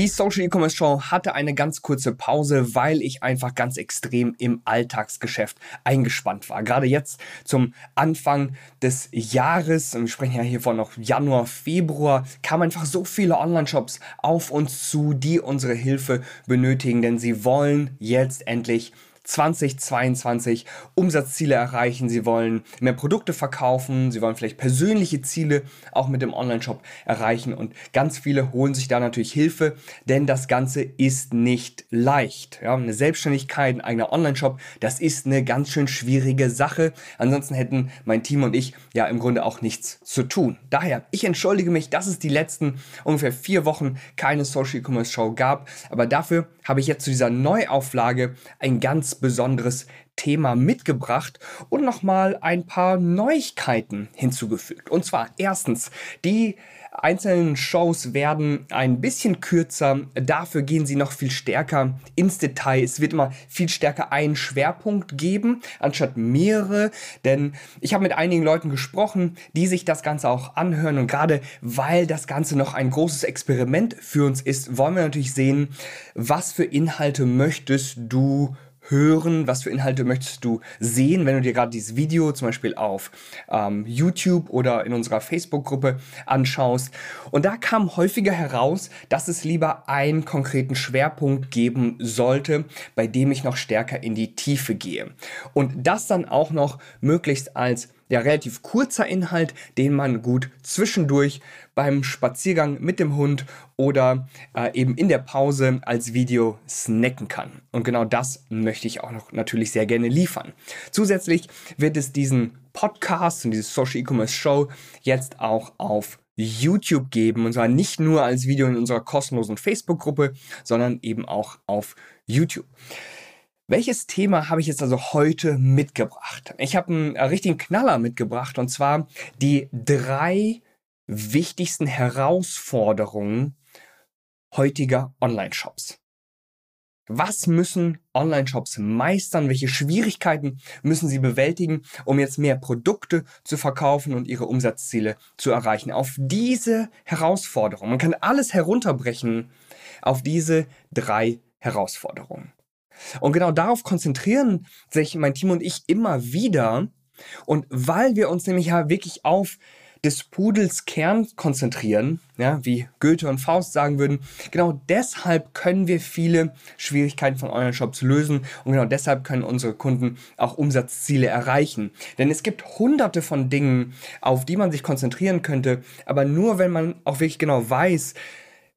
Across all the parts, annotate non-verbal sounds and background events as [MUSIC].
Die Social E-Commerce Show hatte eine ganz kurze Pause, weil ich einfach ganz extrem im Alltagsgeschäft eingespannt war. Gerade jetzt zum Anfang des Jahres, wir sprechen ja hier von noch Januar, Februar, kamen einfach so viele Online-Shops auf uns zu, die unsere Hilfe benötigen, denn sie wollen jetzt endlich 2022 Umsatzziele erreichen, sie wollen mehr Produkte verkaufen, sie wollen vielleicht persönliche Ziele auch mit dem Online-Shop erreichen und ganz viele holen sich da natürlich Hilfe, denn das Ganze ist nicht leicht. Ja, eine Selbstständigkeit, ein eigener Online-Shop, das ist eine ganz schön schwierige Sache. Ansonsten hätten mein Team und ich ja im Grunde auch nichts zu tun. Daher, ich entschuldige mich, dass es die letzten ungefähr vier Wochen keine Social E-Commerce Show gab, aber dafür habe ich jetzt zu dieser Neuauflage ein ganz besonderes Thema mitgebracht und nochmal ein paar Neuigkeiten hinzugefügt. Und zwar erstens, die einzelnen Shows werden ein bisschen kürzer, dafür gehen sie noch viel stärker ins Detail. Es wird immer viel stärker einen Schwerpunkt geben, anstatt mehrere, denn ich habe mit einigen Leuten gesprochen, die sich das Ganze auch anhören und gerade weil das Ganze noch ein großes Experiment für uns ist, wollen wir natürlich sehen, was für Inhalte möchtest du hören? Was für Inhalte möchtest du sehen, wenn du dir gerade dieses Video zum Beispiel auf ähm, YouTube oder in unserer Facebook-Gruppe anschaust? Und da kam häufiger heraus, dass es lieber einen konkreten Schwerpunkt geben sollte, bei dem ich noch stärker in die Tiefe gehe. Und das dann auch noch möglichst als ja, relativ kurzer Inhalt, den man gut zwischendurch beim Spaziergang mit dem Hund oder äh, eben in der Pause als Video snacken kann. Und genau das möchte ich auch noch natürlich sehr gerne liefern. Zusätzlich wird es diesen Podcast und diese Social E-Commerce Show jetzt auch auf YouTube geben. Und zwar nicht nur als Video in unserer kostenlosen Facebook-Gruppe, sondern eben auch auf YouTube. Welches Thema habe ich jetzt also heute mitgebracht? Ich habe einen äh, richtigen Knaller mitgebracht und zwar die drei wichtigsten Herausforderungen heutiger Online-Shops. Was müssen Online-Shops meistern? Welche Schwierigkeiten müssen sie bewältigen, um jetzt mehr Produkte zu verkaufen und ihre Umsatzziele zu erreichen? Auf diese Herausforderungen. Man kann alles herunterbrechen auf diese drei Herausforderungen. Und genau darauf konzentrieren sich mein Team und ich immer wieder. Und weil wir uns nämlich ja wirklich auf des Pudels Kern konzentrieren, ja, wie Goethe und Faust sagen würden, genau deshalb können wir viele Schwierigkeiten von Online-Shops lösen und genau deshalb können unsere Kunden auch Umsatzziele erreichen. Denn es gibt hunderte von Dingen, auf die man sich konzentrieren könnte, aber nur wenn man auch wirklich genau weiß,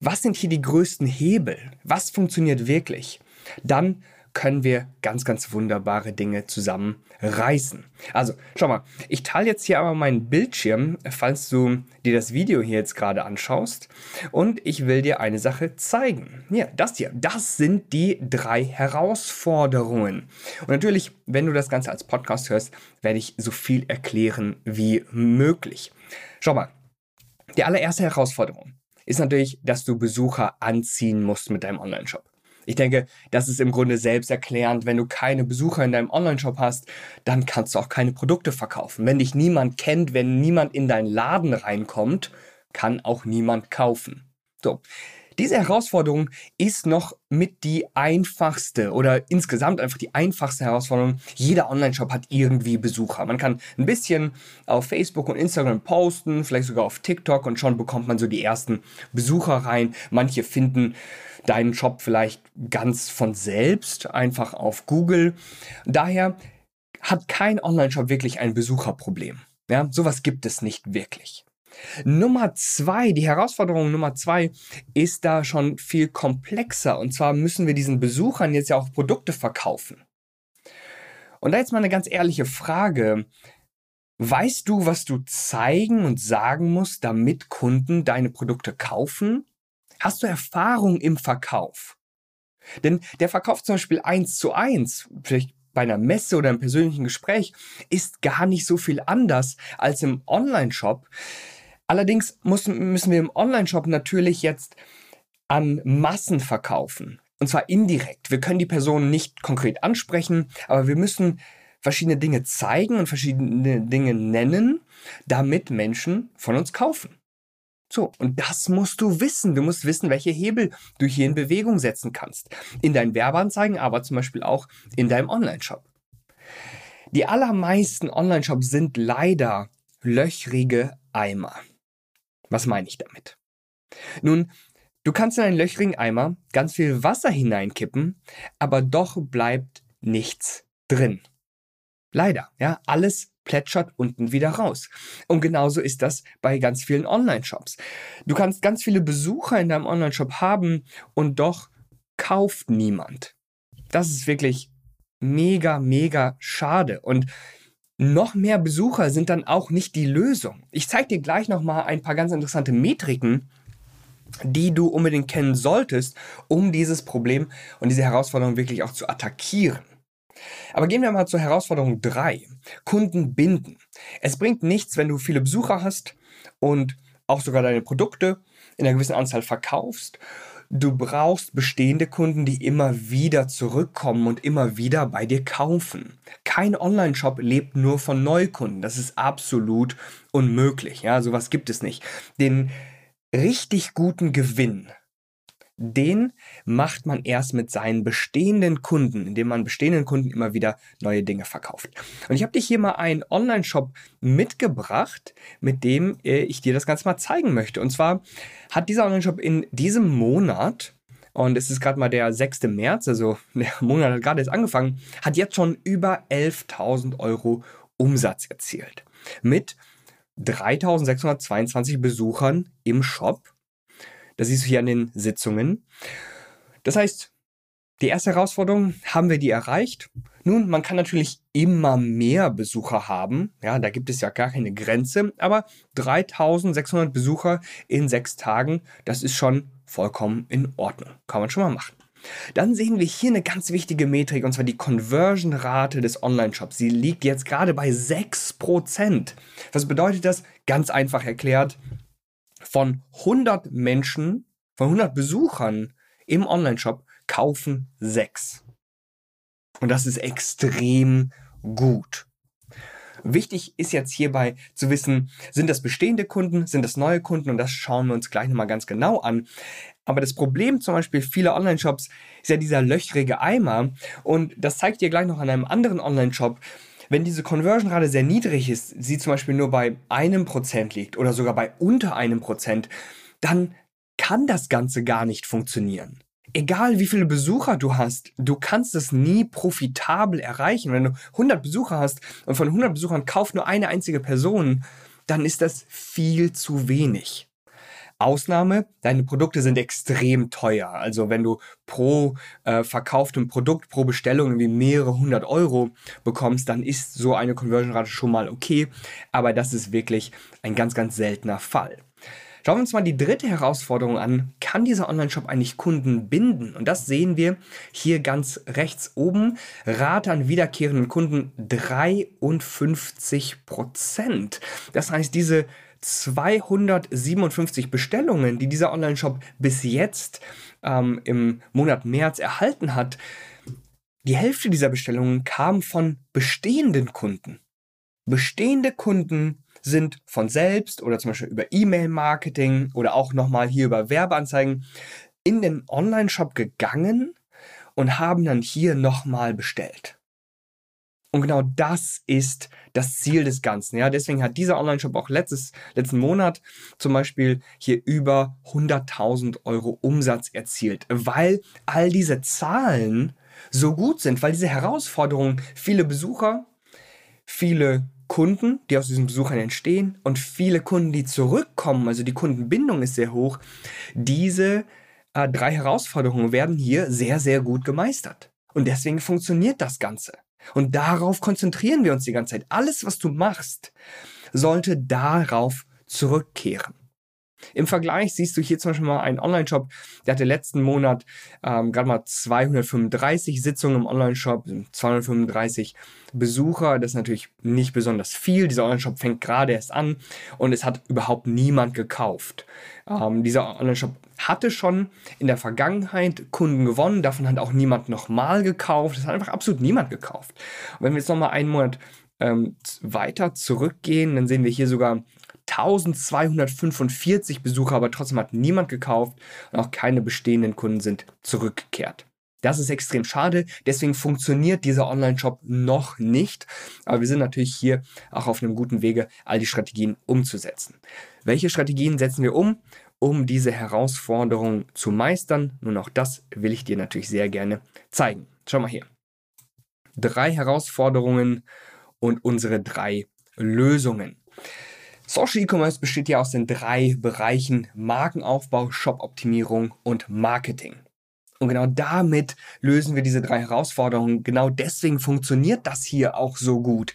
was sind hier die größten Hebel, was funktioniert wirklich, dann können wir ganz, ganz wunderbare Dinge zusammen reißen. Also, schau mal, ich teile jetzt hier aber meinen Bildschirm, falls du dir das Video hier jetzt gerade anschaust. Und ich will dir eine Sache zeigen. Ja, das hier, das sind die drei Herausforderungen. Und natürlich, wenn du das Ganze als Podcast hörst, werde ich so viel erklären wie möglich. Schau mal, die allererste Herausforderung ist natürlich, dass du Besucher anziehen musst mit deinem Online-Shop. Ich denke, das ist im Grunde selbsterklärend. Wenn du keine Besucher in deinem Online-Shop hast, dann kannst du auch keine Produkte verkaufen. Wenn dich niemand kennt, wenn niemand in deinen Laden reinkommt, kann auch niemand kaufen. So. Diese Herausforderung ist noch mit die einfachste oder insgesamt einfach die einfachste Herausforderung. Jeder Online-Shop hat irgendwie Besucher. Man kann ein bisschen auf Facebook und Instagram posten, vielleicht sogar auf TikTok und schon bekommt man so die ersten Besucher rein. Manche finden deinen Shop vielleicht ganz von selbst, einfach auf Google. Daher hat kein Online-Shop wirklich ein Besucherproblem. Ja, sowas gibt es nicht wirklich. Nummer zwei, die Herausforderung Nummer zwei ist da schon viel komplexer. Und zwar müssen wir diesen Besuchern jetzt ja auch Produkte verkaufen. Und da jetzt mal eine ganz ehrliche Frage. Weißt du, was du zeigen und sagen musst, damit Kunden deine Produkte kaufen? Hast du Erfahrung im Verkauf? Denn der Verkauf zum Beispiel eins zu eins, vielleicht bei einer Messe oder einem persönlichen Gespräch, ist gar nicht so viel anders als im Online-Shop. Allerdings müssen, müssen wir im Online-Shop natürlich jetzt an Massen verkaufen. Und zwar indirekt. Wir können die Person nicht konkret ansprechen, aber wir müssen verschiedene Dinge zeigen und verschiedene Dinge nennen, damit Menschen von uns kaufen. So, und das musst du wissen. Du musst wissen, welche Hebel du hier in Bewegung setzen kannst. In deinen Werbeanzeigen, aber zum Beispiel auch in deinem Online-Shop. Die allermeisten Online-Shops sind leider löchrige Eimer. Was meine ich damit? Nun, du kannst in einen löchrigen Eimer ganz viel Wasser hineinkippen, aber doch bleibt nichts drin. Leider, ja, alles plätschert unten wieder raus. Und genauso ist das bei ganz vielen Online-Shops. Du kannst ganz viele Besucher in deinem Online-Shop haben und doch kauft niemand. Das ist wirklich mega, mega schade. Und noch mehr Besucher sind dann auch nicht die Lösung. Ich zeige dir gleich nochmal ein paar ganz interessante Metriken, die du unbedingt kennen solltest, um dieses Problem und diese Herausforderung wirklich auch zu attackieren. Aber gehen wir mal zur Herausforderung 3. Kunden binden. Es bringt nichts, wenn du viele Besucher hast und auch sogar deine Produkte in einer gewissen Anzahl verkaufst. Du brauchst bestehende Kunden, die immer wieder zurückkommen und immer wieder bei dir kaufen. Kein Online-Shop lebt nur von Neukunden. Das ist absolut unmöglich. Ja, sowas gibt es nicht. Den richtig guten Gewinn den macht man erst mit seinen bestehenden Kunden, indem man bestehenden Kunden immer wieder neue Dinge verkauft. Und ich habe dir hier mal einen Online-Shop mitgebracht, mit dem äh, ich dir das Ganze mal zeigen möchte. Und zwar hat dieser Online-Shop in diesem Monat und es ist gerade mal der 6. März, also [LAUGHS] der Monat hat gerade jetzt angefangen, hat jetzt schon über 11.000 Euro Umsatz erzielt. Mit 3.622 Besuchern im Shop das siehst du hier an den Sitzungen. Das heißt, die erste Herausforderung haben wir die erreicht. Nun, man kann natürlich immer mehr Besucher haben. Ja, da gibt es ja gar keine Grenze. Aber 3600 Besucher in sechs Tagen, das ist schon vollkommen in Ordnung. Kann man schon mal machen. Dann sehen wir hier eine ganz wichtige Metrik, und zwar die Conversion-Rate des Online-Shops. Sie liegt jetzt gerade bei 6%. Was bedeutet das? Ganz einfach erklärt, von 100 Menschen, von 100 Besuchern im Online-Shop kaufen sechs. Und das ist extrem gut. Wichtig ist jetzt hierbei zu wissen, sind das bestehende Kunden, sind das neue Kunden und das schauen wir uns gleich nochmal ganz genau an. Aber das Problem zum Beispiel vieler Online-Shops ist ja dieser löchrige Eimer und das zeigt ihr gleich noch an einem anderen Online-Shop. Wenn diese Conversion-Rate sehr niedrig ist, sie zum Beispiel nur bei einem Prozent liegt oder sogar bei unter einem Prozent, dann kann das Ganze gar nicht funktionieren. Egal wie viele Besucher du hast, du kannst es nie profitabel erreichen. Wenn du 100 Besucher hast und von 100 Besuchern kauft nur eine einzige Person, dann ist das viel zu wenig. Ausnahme, deine Produkte sind extrem teuer. Also wenn du pro äh, verkauftem Produkt, pro Bestellung irgendwie mehrere hundert Euro bekommst, dann ist so eine Conversion-Rate schon mal okay. Aber das ist wirklich ein ganz, ganz seltener Fall. Schauen wir uns mal die dritte Herausforderung an. Kann dieser Online-Shop eigentlich Kunden binden? Und das sehen wir hier ganz rechts oben. Rate an wiederkehrenden Kunden 53 Prozent. Das heißt, diese 257 Bestellungen, die dieser Online-Shop bis jetzt ähm, im Monat März erhalten hat, die Hälfte dieser Bestellungen kam von bestehenden Kunden. Bestehende Kunden sind von selbst oder zum Beispiel über E-Mail-Marketing oder auch nochmal hier über Werbeanzeigen in den Online-Shop gegangen und haben dann hier nochmal bestellt. Und genau das ist das Ziel des Ganzen. Ja, deswegen hat dieser Online-Shop auch letztes, letzten Monat zum Beispiel hier über 100.000 Euro Umsatz erzielt, weil all diese Zahlen so gut sind, weil diese Herausforderungen viele Besucher, viele Kunden, die aus diesen Besuchern entstehen und viele Kunden, die zurückkommen, also die Kundenbindung ist sehr hoch, diese äh, drei Herausforderungen werden hier sehr, sehr gut gemeistert. Und deswegen funktioniert das Ganze. Und darauf konzentrieren wir uns die ganze Zeit. Alles, was du machst, sollte darauf zurückkehren. Im Vergleich siehst du hier zum Beispiel mal einen Online-Shop, der hatte letzten Monat ähm, gerade mal 235 Sitzungen im Online-Shop, 235 Besucher. Das ist natürlich nicht besonders viel. Dieser Online-Shop fängt gerade erst an und es hat überhaupt niemand gekauft. Ähm, dieser Online-Shop hatte schon in der Vergangenheit Kunden gewonnen, davon hat auch niemand nochmal gekauft. Es hat einfach absolut niemand gekauft. Und wenn wir jetzt nochmal einen Monat ähm, weiter zurückgehen, dann sehen wir hier sogar 1245 Besucher, aber trotzdem hat niemand gekauft und auch keine bestehenden Kunden sind zurückgekehrt. Das ist extrem schade, deswegen funktioniert dieser Online-Shop noch nicht, aber wir sind natürlich hier auch auf einem guten Wege, all die Strategien umzusetzen. Welche Strategien setzen wir um, um diese Herausforderung zu meistern? Nun auch das will ich dir natürlich sehr gerne zeigen. Schau mal hier. Drei Herausforderungen und unsere drei Lösungen. Social E-Commerce besteht ja aus den drei Bereichen Markenaufbau, Shop-Optimierung und Marketing. Und genau damit lösen wir diese drei Herausforderungen. Genau deswegen funktioniert das hier auch so gut.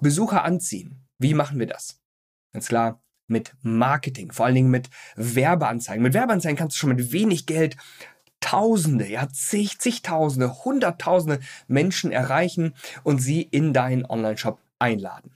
Besucher anziehen. Wie machen wir das? Ganz klar, mit Marketing, vor allen Dingen mit Werbeanzeigen. Mit Werbeanzeigen kannst du schon mit wenig Geld Tausende, ja, zig, zigtausende, hunderttausende Menschen erreichen und sie in deinen Online-Shop einladen.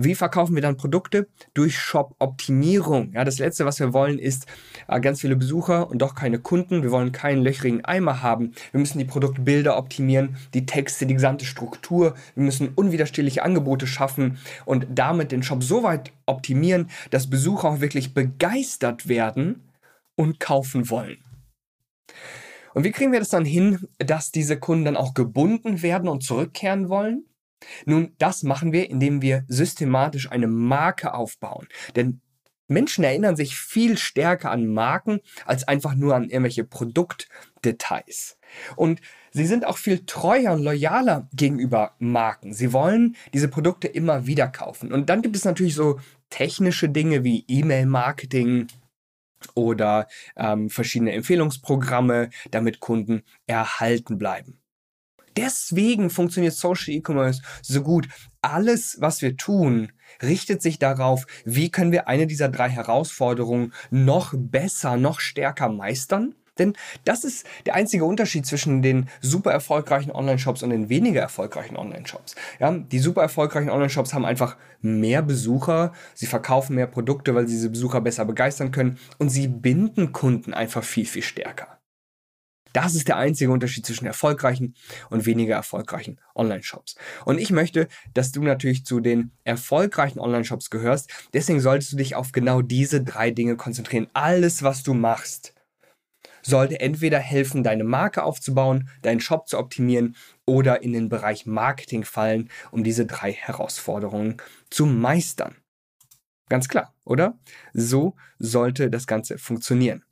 Wie verkaufen wir dann Produkte? Durch Shop-Optimierung. Ja, das letzte, was wir wollen, ist äh, ganz viele Besucher und doch keine Kunden. Wir wollen keinen löchrigen Eimer haben. Wir müssen die Produktbilder optimieren, die Texte, die gesamte Struktur. Wir müssen unwiderstehliche Angebote schaffen und damit den Shop so weit optimieren, dass Besucher auch wirklich begeistert werden und kaufen wollen. Und wie kriegen wir das dann hin, dass diese Kunden dann auch gebunden werden und zurückkehren wollen? Nun, das machen wir, indem wir systematisch eine Marke aufbauen. Denn Menschen erinnern sich viel stärker an Marken als einfach nur an irgendwelche Produktdetails. Und sie sind auch viel treuer und loyaler gegenüber Marken. Sie wollen diese Produkte immer wieder kaufen. Und dann gibt es natürlich so technische Dinge wie E-Mail-Marketing, oder ähm, verschiedene Empfehlungsprogramme, damit Kunden erhalten bleiben deswegen funktioniert Social E-Commerce so gut. Alles, was wir tun, richtet sich darauf, wie können wir eine dieser drei Herausforderungen noch besser, noch stärker meistern. Denn das ist der einzige Unterschied zwischen den super erfolgreichen Online-Shops und den weniger erfolgreichen Online-Shops. Ja, die super erfolgreichen Online-Shops haben einfach mehr Besucher, sie verkaufen mehr Produkte, weil sie diese Besucher besser begeistern können und sie binden Kunden einfach viel, viel stärker. Das ist der einzige Unterschied zwischen erfolgreichen und weniger erfolgreichen Online-Shops. Und ich möchte, dass du natürlich zu den erfolgreichen Online-Shops gehörst. Deswegen solltest du dich auf genau diese drei Dinge konzentrieren. Alles, was du machst, sollte entweder helfen, deine Marke aufzubauen, deinen Shop zu optimieren oder in den Bereich Marketing fallen, um diese drei Herausforderungen zu meistern. Ganz klar, oder? So sollte das Ganze funktionieren.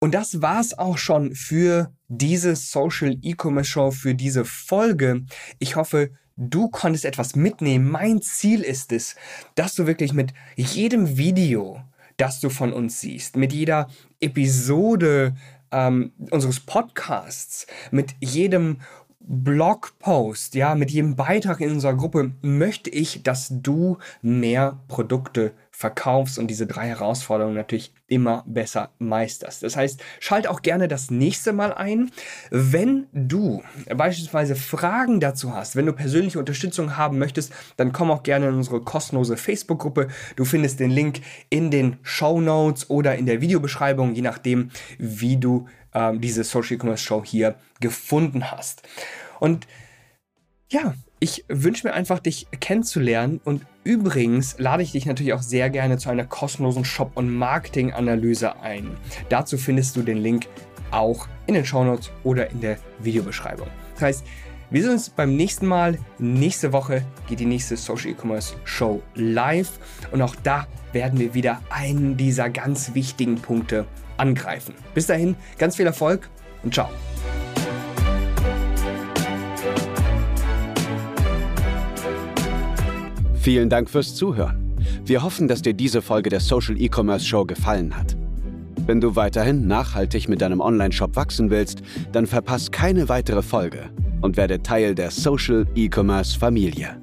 Und das war's auch schon für diese Social E-Commerce Show, für diese Folge. Ich hoffe, du konntest etwas mitnehmen. Mein Ziel ist es, dass du wirklich mit jedem Video, das du von uns siehst, mit jeder Episode ähm, unseres Podcasts, mit jedem Blogpost, ja, mit jedem Beitrag in unserer Gruppe möchte ich, dass du mehr Produkte verkaufst und diese drei Herausforderungen natürlich immer besser meisterst. Das heißt, schalt auch gerne das nächste Mal ein. Wenn du beispielsweise Fragen dazu hast, wenn du persönliche Unterstützung haben möchtest, dann komm auch gerne in unsere kostenlose Facebook-Gruppe. Du findest den Link in den Show Notes oder in der Videobeschreibung, je nachdem, wie du ähm, diese Social E-Commerce Show hier gefunden hast. Und ja, ich wünsche mir einfach, dich kennenzulernen und übrigens lade ich dich natürlich auch sehr gerne zu einer kostenlosen Shop- und Marketing-Analyse ein. Dazu findest du den Link auch in den Shownotes oder in der Videobeschreibung. Das heißt, wir sehen uns beim nächsten Mal. Nächste Woche geht die nächste Social E-Commerce Show live und auch da werden wir wieder einen dieser ganz wichtigen Punkte angreifen. Bis dahin, ganz viel Erfolg und ciao. Vielen Dank fürs Zuhören. Wir hoffen, dass dir diese Folge der Social E-Commerce Show gefallen hat. Wenn du weiterhin nachhaltig mit deinem Online-Shop wachsen willst, dann verpass keine weitere Folge und werde Teil der Social E-Commerce Familie.